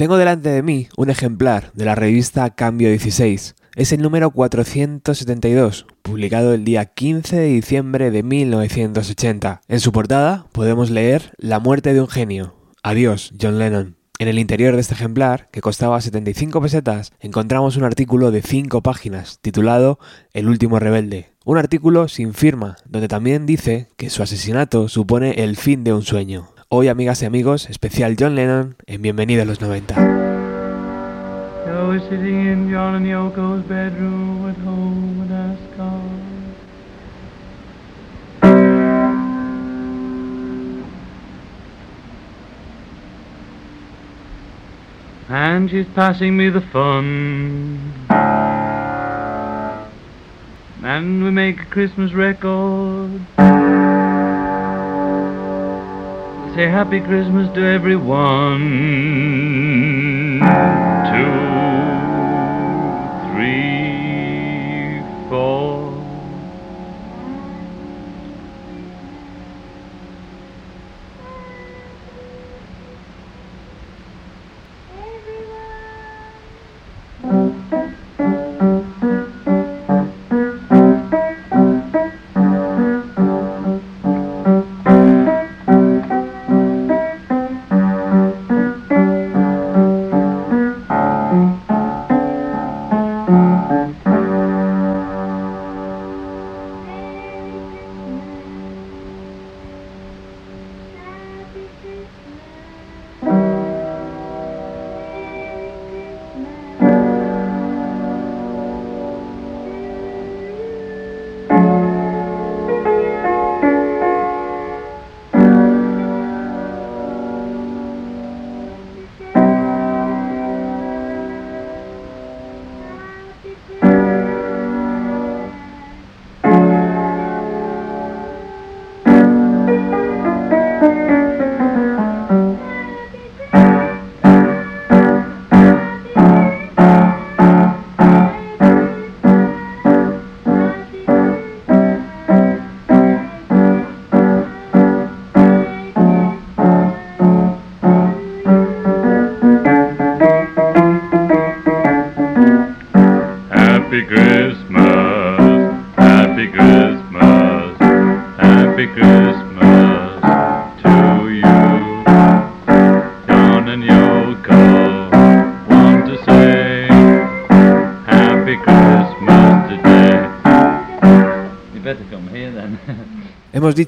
Tengo delante de mí un ejemplar de la revista Cambio 16. Es el número 472, publicado el día 15 de diciembre de 1980. En su portada podemos leer La muerte de un genio. Adiós, John Lennon. En el interior de este ejemplar, que costaba 75 pesetas, encontramos un artículo de 5 páginas titulado El último rebelde. Un artículo sin firma, donde también dice que su asesinato supone el fin de un sueño. Hoy, amigas y amigos, especial John Lennon en Bienvenido a los 90. sitting in John and Yoko's bedroom at home and And she's passing me the fun. And we make a Christmas record. Say Happy Christmas to everyone.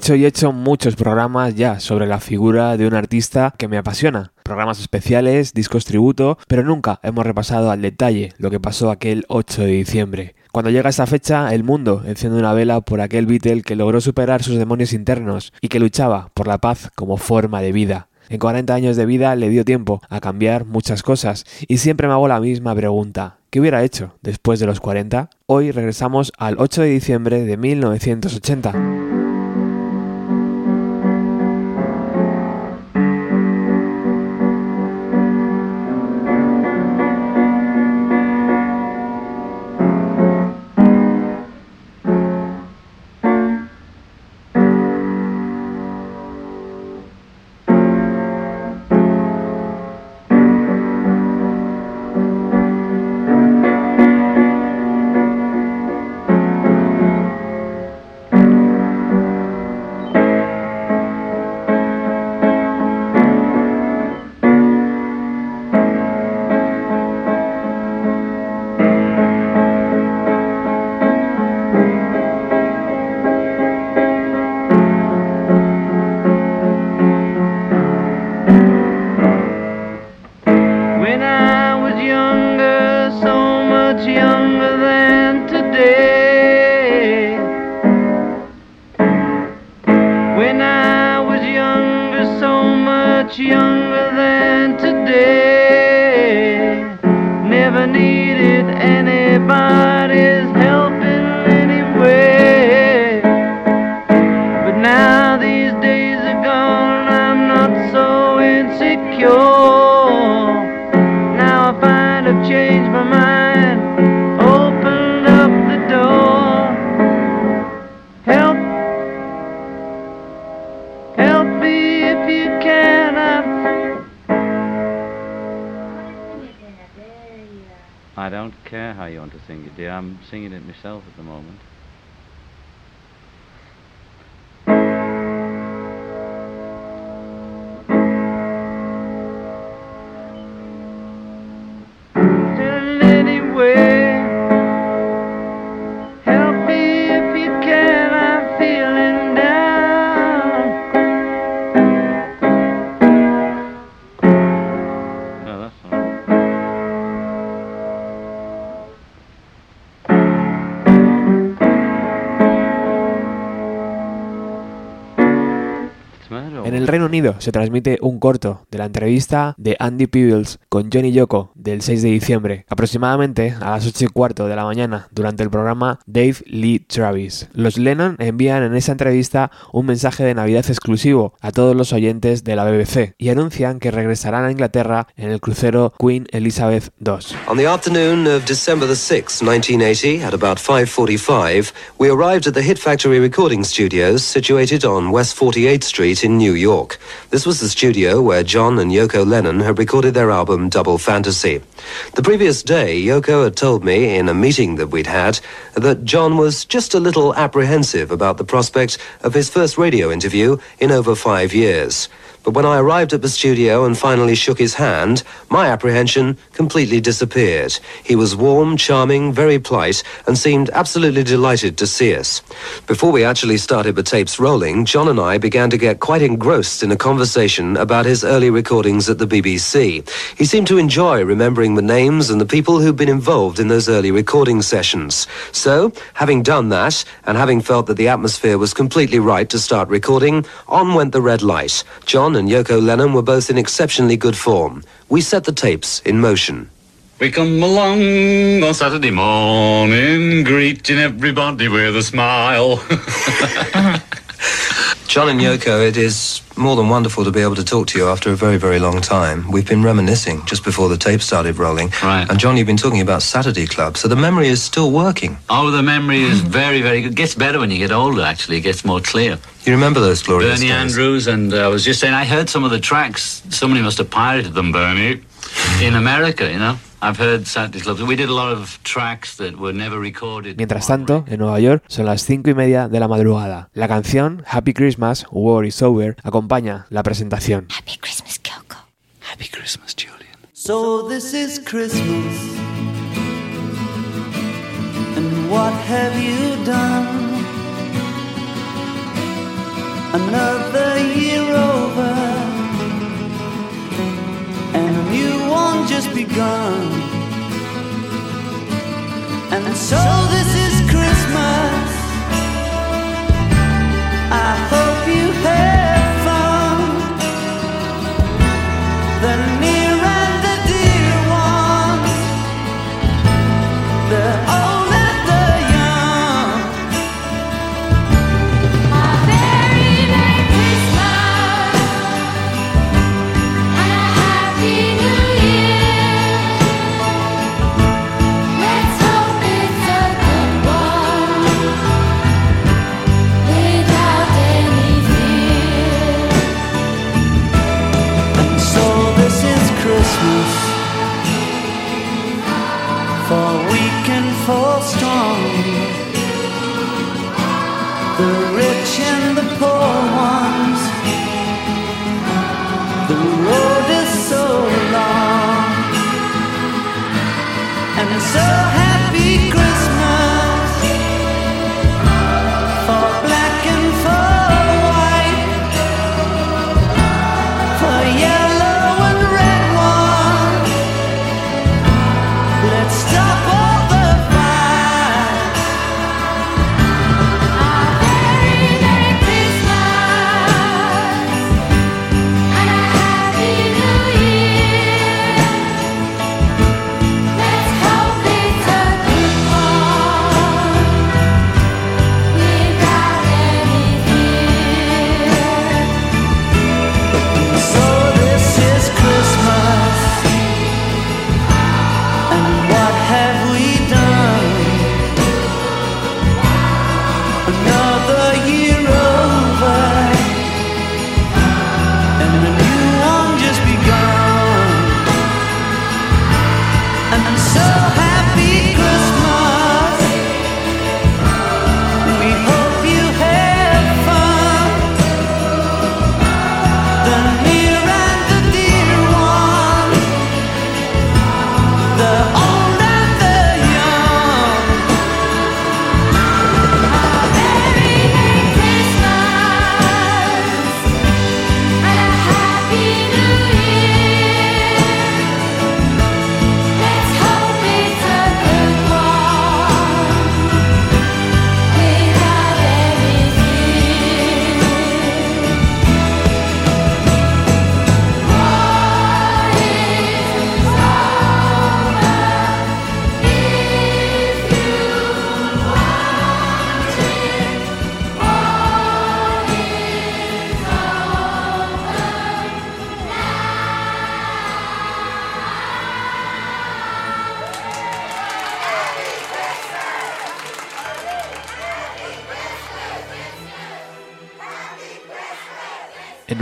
Hemos dicho y hecho muchos programas ya sobre la figura de un artista que me apasiona. Programas especiales, discos tributo, pero nunca hemos repasado al detalle lo que pasó aquel 8 de diciembre. Cuando llega esa fecha, el mundo enciende una vela por aquel Beatle que logró superar sus demonios internos y que luchaba por la paz como forma de vida. En 40 años de vida le dio tiempo a cambiar muchas cosas y siempre me hago la misma pregunta. ¿Qué hubiera hecho después de los 40? Hoy regresamos al 8 de diciembre de 1980. Amen. Se transmite un corto de la entrevista de Andy Peebles con Johnny Yoko del 6 de diciembre, aproximadamente a las 8 y cuarto de la mañana, durante el programa Dave Lee Travis. Los Lennon envían en esa entrevista un mensaje de Navidad exclusivo a todos los oyentes de la BBC y anuncian que regresarán a Inglaterra en el crucero Queen Elizabeth II. On the afternoon of December the 6th, 1980, at about 5:45, we arrived at the Hit Factory recording studios situated on West 48th Street in New York. This was the studio where John and Yoko Lennon had recorded their album Double Fantasy. The previous day, Yoko had told me in a meeting that we'd had that John was just a little apprehensive about the prospect of his first radio interview in over five years. But when I arrived at the studio and finally shook his hand, my apprehension completely disappeared. He was warm, charming, very polite, and seemed absolutely delighted to see us. Before we actually started the tapes rolling, John and I began to get quite engrossed in a conversation about his early recordings at the BBC. He seemed to enjoy remembering the names and the people who'd been involved in those early recording sessions. So, having done that, and having felt that the atmosphere was completely right to start recording, on went the red light. John and Yoko Lennon were both in exceptionally good form. We set the tapes in motion. We come along on Saturday morning, greeting everybody with a smile. Uh-huh. John and Yoko, it is more than wonderful to be able to talk to you after a very, very long time. We've been reminiscing just before the tape started rolling. Right. And John, you've been talking about Saturday Club, so the memory is still working. Oh, the memory is very, very good. It gets better when you get older, actually. It gets more clear. You remember those glorious Bernie days? Andrews, and uh, I was just saying, I heard some of the tracks. Somebody must have pirated them, Bernie, in America, you know? I've heard Saturday Clubs. We did a lot of tracks that were never recorded. Mientras tanto, en Nueva York son las cinco y media de la madrugada. La canción Happy Christmas, War is Over acompaña la presentación. Happy Christmas, Kyoko. Happy Christmas, Julian. So this is Christmas. And what have you done? Another year over. And a one just begun. And so this is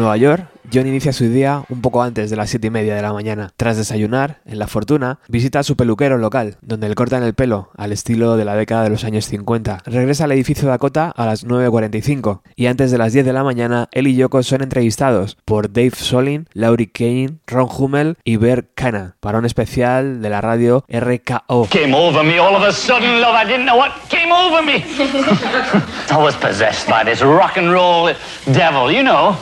Nueva York, John inicia su día un poco antes de las 7 y media de la mañana. Tras desayunar, en La Fortuna, visita a su peluquero local, donde le cortan el pelo al estilo de la década de los años 50. Regresa al edificio Dakota a las 9.45 y antes de las 10 de la mañana, él y Yoko son entrevistados por Dave Solin, Laurie Kane, Ron Hummel y Bert Kana para un especial de la radio RKO. came over me all of a sudden, love. I didn't know what came over me. I was possessed by this rock and roll devil, you know.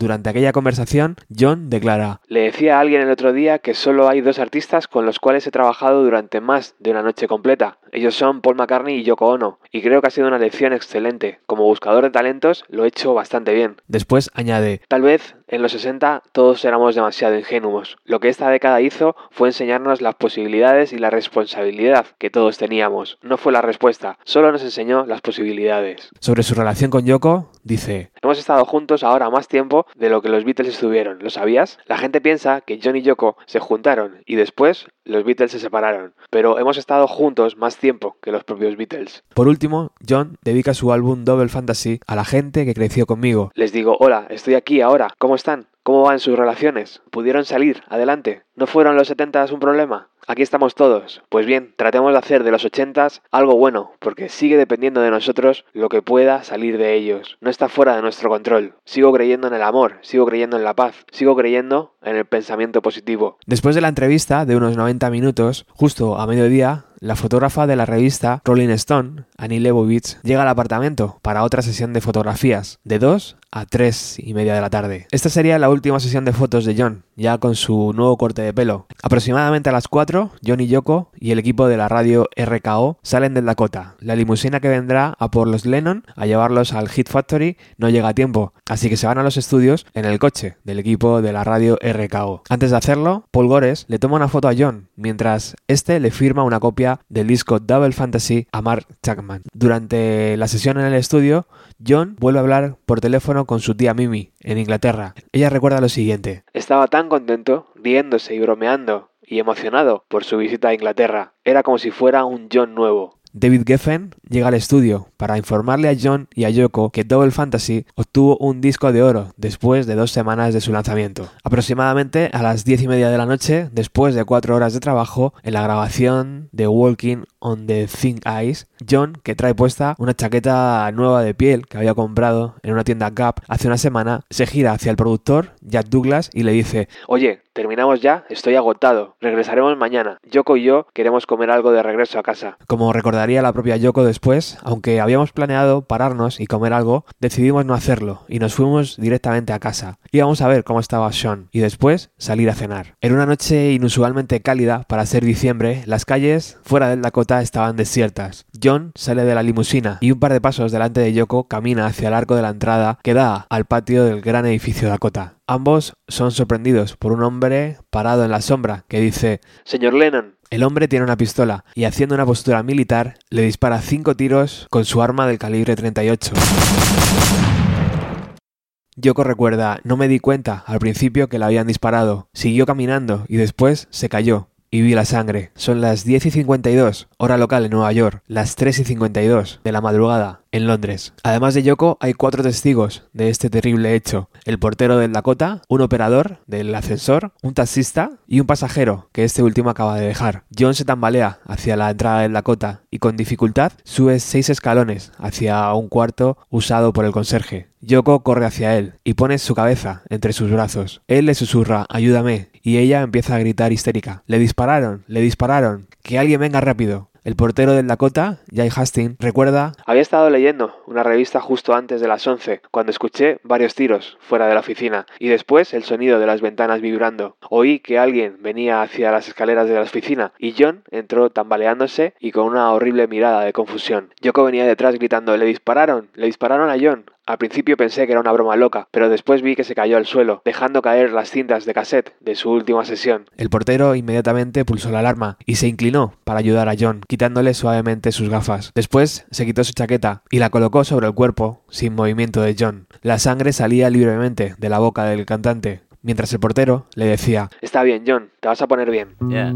Durante aquella conversación, John declara, Le decía a alguien el otro día que solo hay dos artistas con los cuales he trabajado durante más de una noche completa. Ellos son Paul McCartney y Yoko Ono, y creo que ha sido una lección excelente. Como buscador de talentos, lo he hecho bastante bien. Después añade, tal vez en los 60 todos éramos demasiado ingenuos. Lo que esta década hizo fue enseñarnos las posibilidades y la responsabilidad que todos teníamos. No fue la respuesta, solo nos enseñó las posibilidades. Sobre su relación con Yoko, dice, Hemos estado juntos ahora más tiempo de lo que los Beatles estuvieron, ¿lo sabías? La gente piensa que John y Yoko se juntaron y después los Beatles se separaron, pero hemos estado juntos más tiempo que los propios Beatles. Por último, John dedica su álbum Double Fantasy a la gente que creció conmigo. Les digo, hola, estoy aquí ahora, ¿cómo están? ¿Cómo van sus relaciones? ¿Pudieron salir adelante? ¿No fueron los 70 un problema? Aquí estamos todos. Pues bien, tratemos de hacer de los 80 algo bueno, porque sigue dependiendo de nosotros lo que pueda salir de ellos. No está fuera de nuestro control. Sigo creyendo en el amor, sigo creyendo en la paz, sigo creyendo en el pensamiento positivo. Después de la entrevista de unos 90 minutos, justo a mediodía, la fotógrafa de la revista Rolling Stone, Annie Leibovitz, llega al apartamento para otra sesión de fotografías, de 2 a 3 y media de la tarde. Esta sería la última sesión de fotos de John, ya con su nuevo corte de pelo. Aproximadamente a las 4, John y Yoko y el equipo de la radio RKO salen del Dakota. La limusina que vendrá a por los Lennon a llevarlos al Hit Factory no llega a tiempo, así que se van a los estudios en el coche del equipo de la radio RKO. Antes de hacerlo, Paul Gores le toma una foto a John, mientras este le firma una copia del disco Double Fantasy a Mark Chapman. Durante la sesión en el estudio, John vuelve a hablar por teléfono con su tía Mimi, en Inglaterra. Ella recuerda lo siguiente. Estaba tan contento, riéndose y bromeando, y emocionado por su visita a Inglaterra. Era como si fuera un John nuevo. David Geffen llega al estudio para informarle a John y a Yoko que Double Fantasy obtuvo un disco de oro después de dos semanas de su lanzamiento. Aproximadamente a las diez y media de la noche, después de cuatro horas de trabajo, en la grabación de Walking on the Thin Ice, John, que trae puesta una chaqueta nueva de piel que había comprado en una tienda Gap hace una semana, se gira hacia el productor, Jack Douglas, y le dice, Oye, terminamos ya, estoy agotado, regresaremos mañana. Yoko y yo queremos comer algo de regreso a casa. Como recordaría la propia Yoko después, aunque habíamos planeado pararnos y comer algo, decidimos no hacerlo y nos fuimos directamente a casa. Íbamos a ver cómo estaba Sean y después salir a cenar. En una noche inusualmente cálida para ser diciembre, las calles fuera del Dakota estaban desiertas. John sale de la limusina y un par de pasos delante de Yoko camina hacia el arco de la entrada que da al patio del gran edificio Dakota. Ambos son sorprendidos por un hombre parado en la sombra que dice Señor Lennon. El hombre tiene una pistola y haciendo una postura militar le dispara cinco tiros con su arma del calibre 38. Yoko recuerda, no me di cuenta al principio que le habían disparado. Siguió caminando y después se cayó. Y vi la sangre. Son las 10 y 52, hora local en Nueva York, las 3 y 52 de la madrugada en Londres. Además de Yoko, hay cuatro testigos de este terrible hecho. El portero del Dakota, un operador del ascensor, un taxista y un pasajero que este último acaba de dejar. John se tambalea hacia la entrada del Dakota y con dificultad sube seis escalones hacia un cuarto usado por el conserje. Yoko corre hacia él y pone su cabeza entre sus brazos. Él le susurra, ayúdame, y ella empieza a gritar histérica. Le dispararon, le dispararon, que alguien venga rápido. El portero del Dakota, Jay Hastings, recuerda Había estado leyendo una revista justo antes de las 11, cuando escuché varios tiros fuera de la oficina y después el sonido de las ventanas vibrando. Oí que alguien venía hacia las escaleras de la oficina y John entró tambaleándose y con una horrible mirada de confusión. Yoko venía detrás gritando Le dispararon, le dispararon a John. Al principio pensé que era una broma loca, pero después vi que se cayó al suelo, dejando caer las cintas de cassette de su última sesión. El portero inmediatamente pulsó la alarma y se inclinó para ayudar a John, quitándole suavemente sus gafas. Después se quitó su chaqueta y la colocó sobre el cuerpo, sin movimiento de John. La sangre salía libremente de la boca del cantante, mientras el portero le decía Está bien, John, te vas a poner bien. Yeah.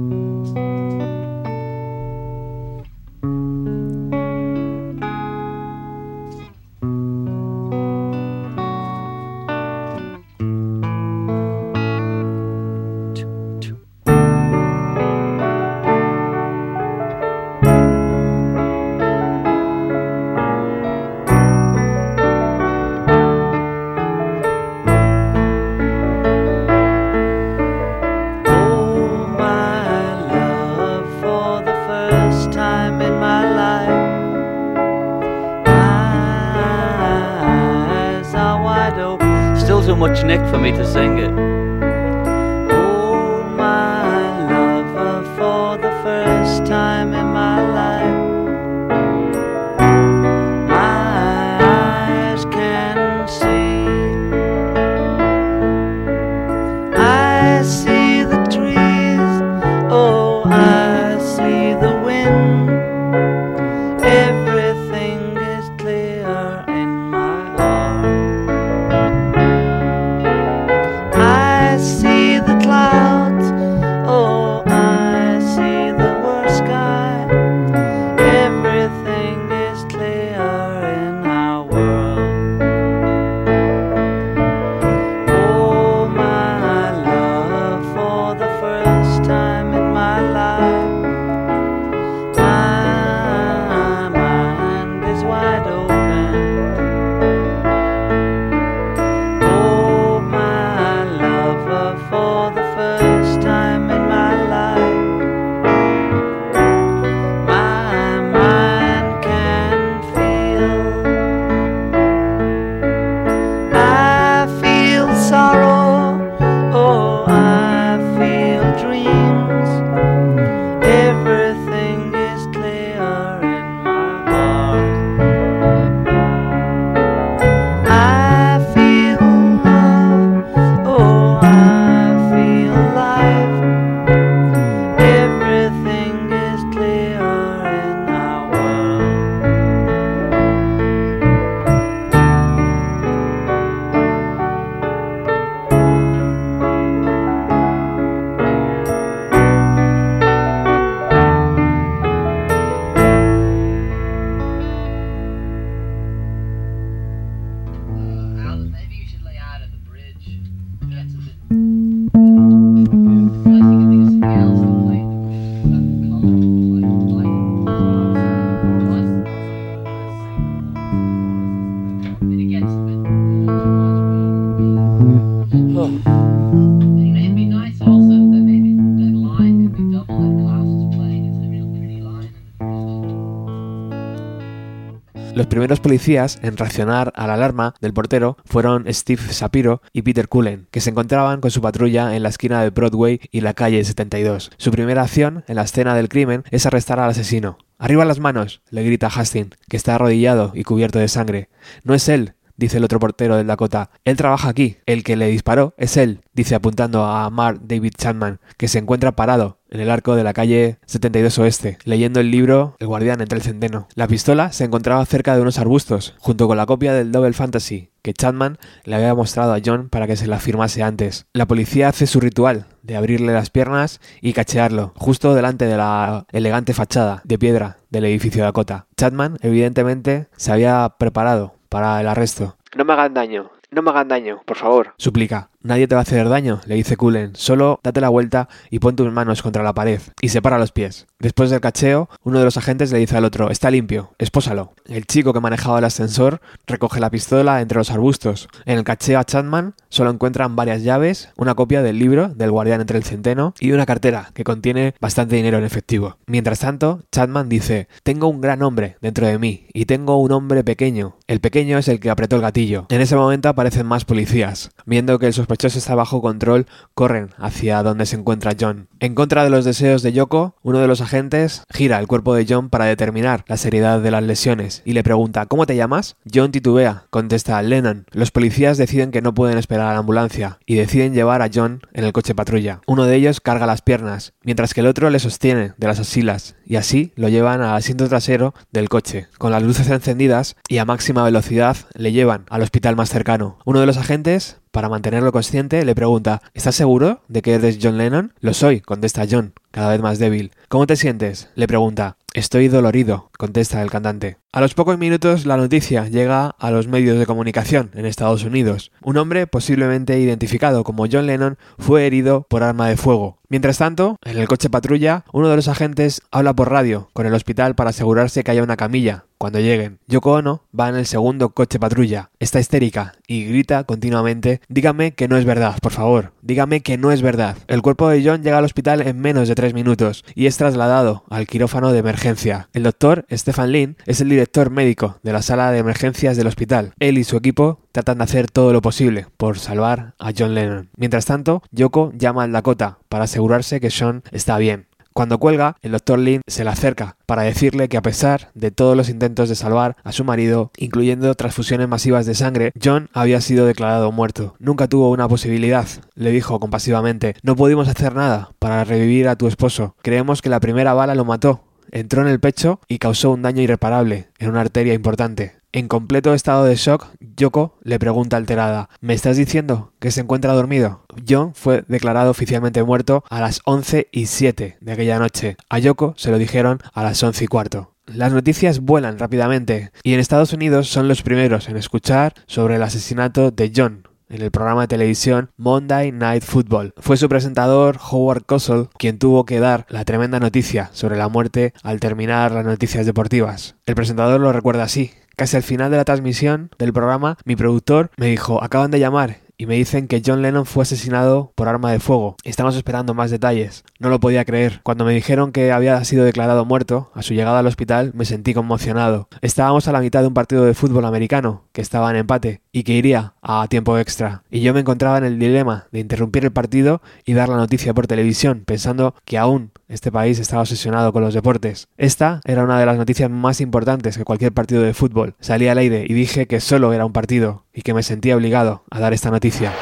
Primeros policías en reaccionar a la alarma del portero fueron Steve Shapiro y Peter Cullen, que se encontraban con su patrulla en la esquina de Broadway y la calle 72. Su primera acción en la escena del crimen es arrestar al asesino. ¡Arriba las manos! le grita Hastings, que está arrodillado y cubierto de sangre. No es él, dice el otro portero del Dakota. Él trabaja aquí. El que le disparó es él, dice apuntando a Mark David Chapman, que se encuentra parado en el arco de la calle 72 Oeste, leyendo el libro El guardián entre el centeno. La pistola se encontraba cerca de unos arbustos, junto con la copia del Double Fantasy que Chapman le había mostrado a John para que se la firmase antes. La policía hace su ritual de abrirle las piernas y cachearlo, justo delante de la elegante fachada de piedra del edificio Dakota. Chapman, evidentemente, se había preparado para el arresto. No me hagan daño, no me hagan daño, por favor, suplica. Nadie te va a hacer daño, le dice Cullen. Solo date la vuelta y pon tus manos contra la pared. Y separa los pies. Después del cacheo, uno de los agentes le dice al otro, está limpio, espósalo. El chico que manejaba el ascensor recoge la pistola entre los arbustos. En el cacheo a Chapman solo encuentran varias llaves, una copia del libro del guardián entre el centeno y una cartera que contiene bastante dinero en efectivo. Mientras tanto, Chapman dice, tengo un gran hombre dentro de mí y tengo un hombre pequeño. El pequeño es el que apretó el gatillo. En ese momento aparecen más policías. Viendo que el sospechoso está bajo control, corren hacia donde se encuentra John. En contra de los deseos de Yoko, uno de los agentes gira el cuerpo de John para determinar la seriedad de las lesiones y le pregunta ¿Cómo te llamas? John titubea, contesta Lennon. Los policías deciden que no pueden esperar a la ambulancia y deciden llevar a John en el coche patrulla. Uno de ellos carga las piernas, mientras que el otro le sostiene de las asilas y así lo llevan al asiento trasero del coche. Con las luces encendidas y a máxima velocidad le llevan al hospital más cercano. Uno de los agentes para mantenerlo consciente, le pregunta ¿Estás seguro de que eres John Lennon? Lo soy, contesta John, cada vez más débil. ¿Cómo te sientes? le pregunta. Estoy dolorido, contesta el cantante. A los pocos minutos la noticia llega a los medios de comunicación en Estados Unidos. Un hombre posiblemente identificado como John Lennon fue herido por arma de fuego. Mientras tanto, en el coche patrulla, uno de los agentes habla por radio con el hospital para asegurarse que haya una camilla cuando lleguen. Yoko Ono va en el segundo coche patrulla. Está histérica y grita continuamente Dígame que no es verdad, por favor. Dígame que no es verdad. El cuerpo de John llega al hospital en menos de tres minutos y es trasladado al quirófano de emergencia. El doctor Stefan Lin, es el director médico de la sala de emergencias del hospital. Él y su equipo tratan de hacer todo lo posible por salvar a John Lennon. Mientras tanto, Yoko llama al Dakota para asegurarse que Sean está bien. Cuando cuelga, el doctor Lin se le acerca para decirle que a pesar de todos los intentos de salvar a su marido, incluyendo transfusiones masivas de sangre, John había sido declarado muerto. Nunca tuvo una posibilidad, le dijo compasivamente. No pudimos hacer nada para revivir a tu esposo. Creemos que la primera bala lo mató. Entró en el pecho y causó un daño irreparable en una arteria importante. En completo estado de shock, Yoko le pregunta alterada, ¿me estás diciendo que se encuentra dormido? John fue declarado oficialmente muerto a las 11 y 7 de aquella noche. A Yoko se lo dijeron a las 11 y cuarto. Las noticias vuelan rápidamente y en Estados Unidos son los primeros en escuchar sobre el asesinato de John, en el programa de televisión Monday Night Football. Fue su presentador Howard Cosell quien tuvo que dar la tremenda noticia sobre la muerte al terminar las noticias deportivas. El presentador lo recuerda así. Casi al final de la transmisión del programa, mi productor me dijo, acaban de llamar y me dicen que John Lennon fue asesinado por arma de fuego. Estamos esperando más detalles. No lo podía creer. Cuando me dijeron que había sido declarado muerto, a su llegada al hospital me sentí conmocionado. Estábamos a la mitad de un partido de fútbol americano, que estaba en empate, y que iría a tiempo extra. Y yo me encontraba en el dilema de interrumpir el partido y dar la noticia por televisión, pensando que aún este país estaba obsesionado con los deportes. Esta era una de las noticias más importantes que cualquier partido de fútbol. Salí al aire y dije que solo era un partido y que me sentía obligado a dar esta noticia.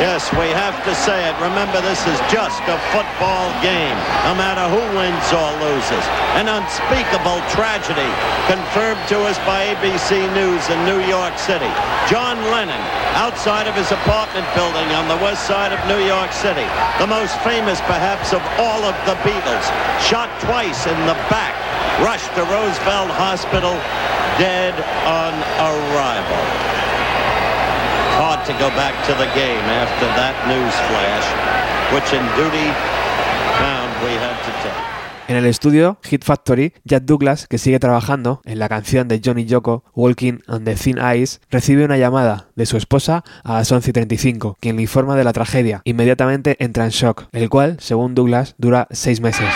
Yes, we have to say it. Remember, this is just a football game, no matter who wins or loses. An unspeakable tragedy confirmed to us by ABC News in New York City. John Lennon, outside of his apartment building on the west side of New York City, the most famous perhaps of all of the Beatles, shot twice in the back, rushed to Roosevelt Hospital, dead on arrival En el estudio Hit Factory, Jack Douglas, que sigue trabajando en la canción de Johnny Yoko, Walking on the Thin Ice, recibe una llamada de su esposa a las 11.35, quien le informa de la tragedia. Inmediatamente entra en shock, el cual, según Douglas, dura seis meses.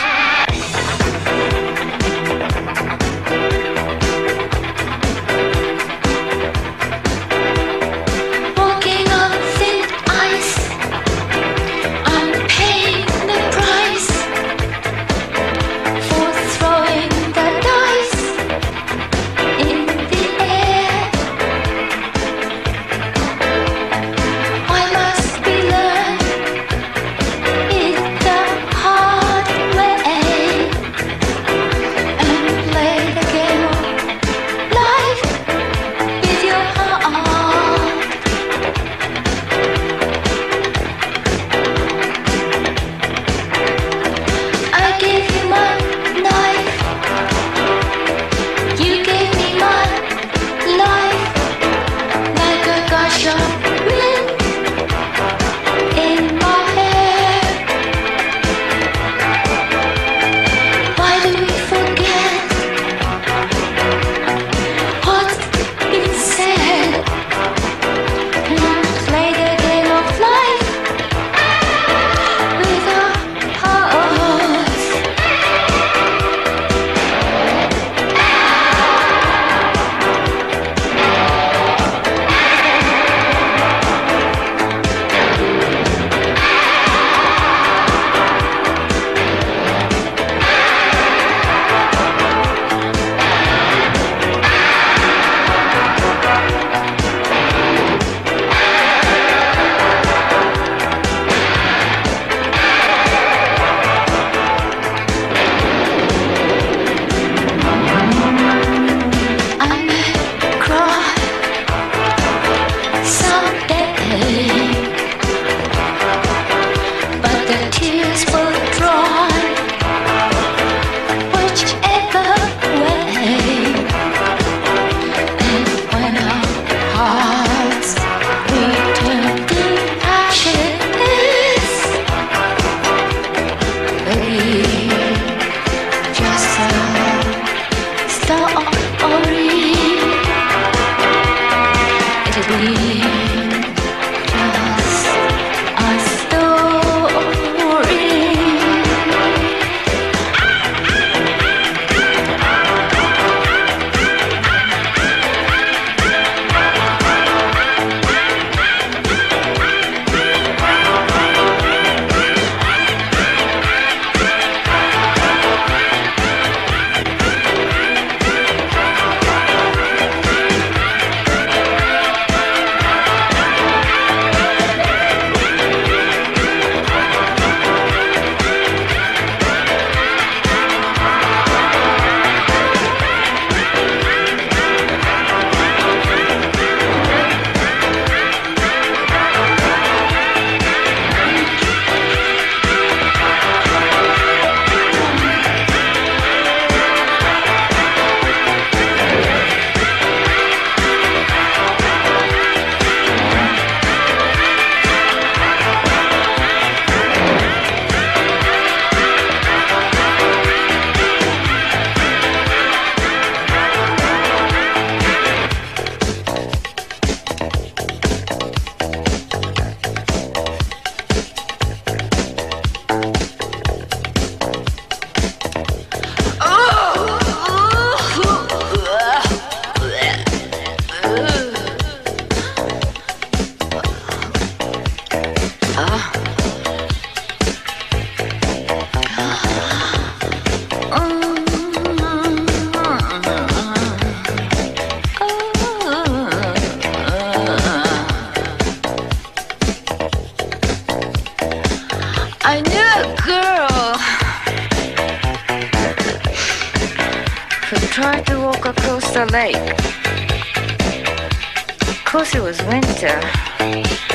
Course, it was winter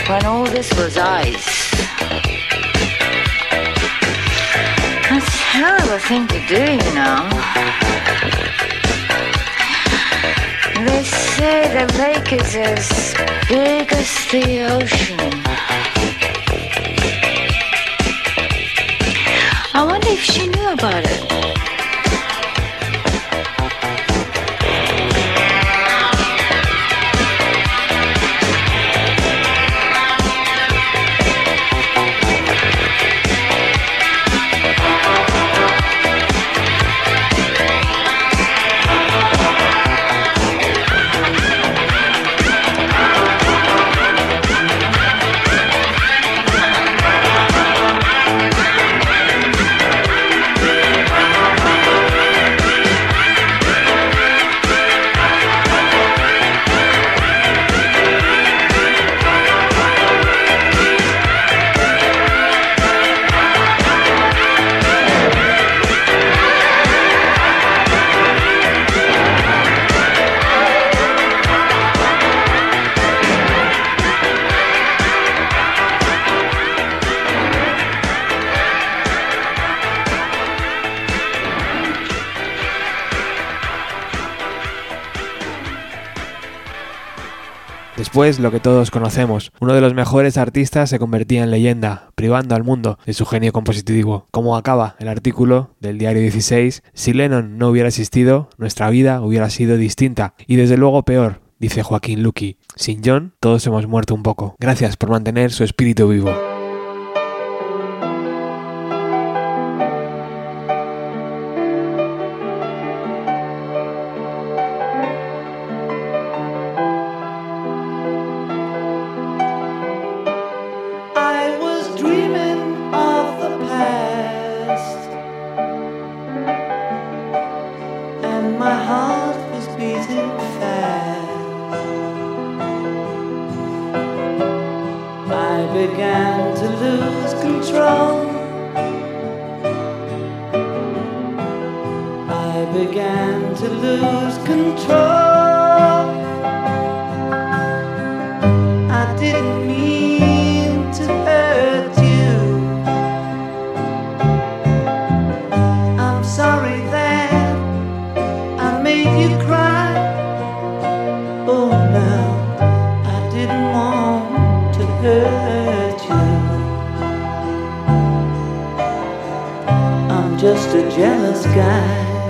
when all this was ice. That's a a thing to do, you know. They say the lake is as big as the ocean. I wonder if she knew about it. Lo que todos conocemos, uno de los mejores artistas se convertía en leyenda, privando al mundo de su genio compositivo. Como acaba el artículo del diario 16, si Lennon no hubiera existido, nuestra vida hubiera sido distinta y desde luego peor, dice Joaquín Luqui. Sin John, todos hemos muerto un poco. Gracias por mantener su espíritu vivo. Just a jealous guy.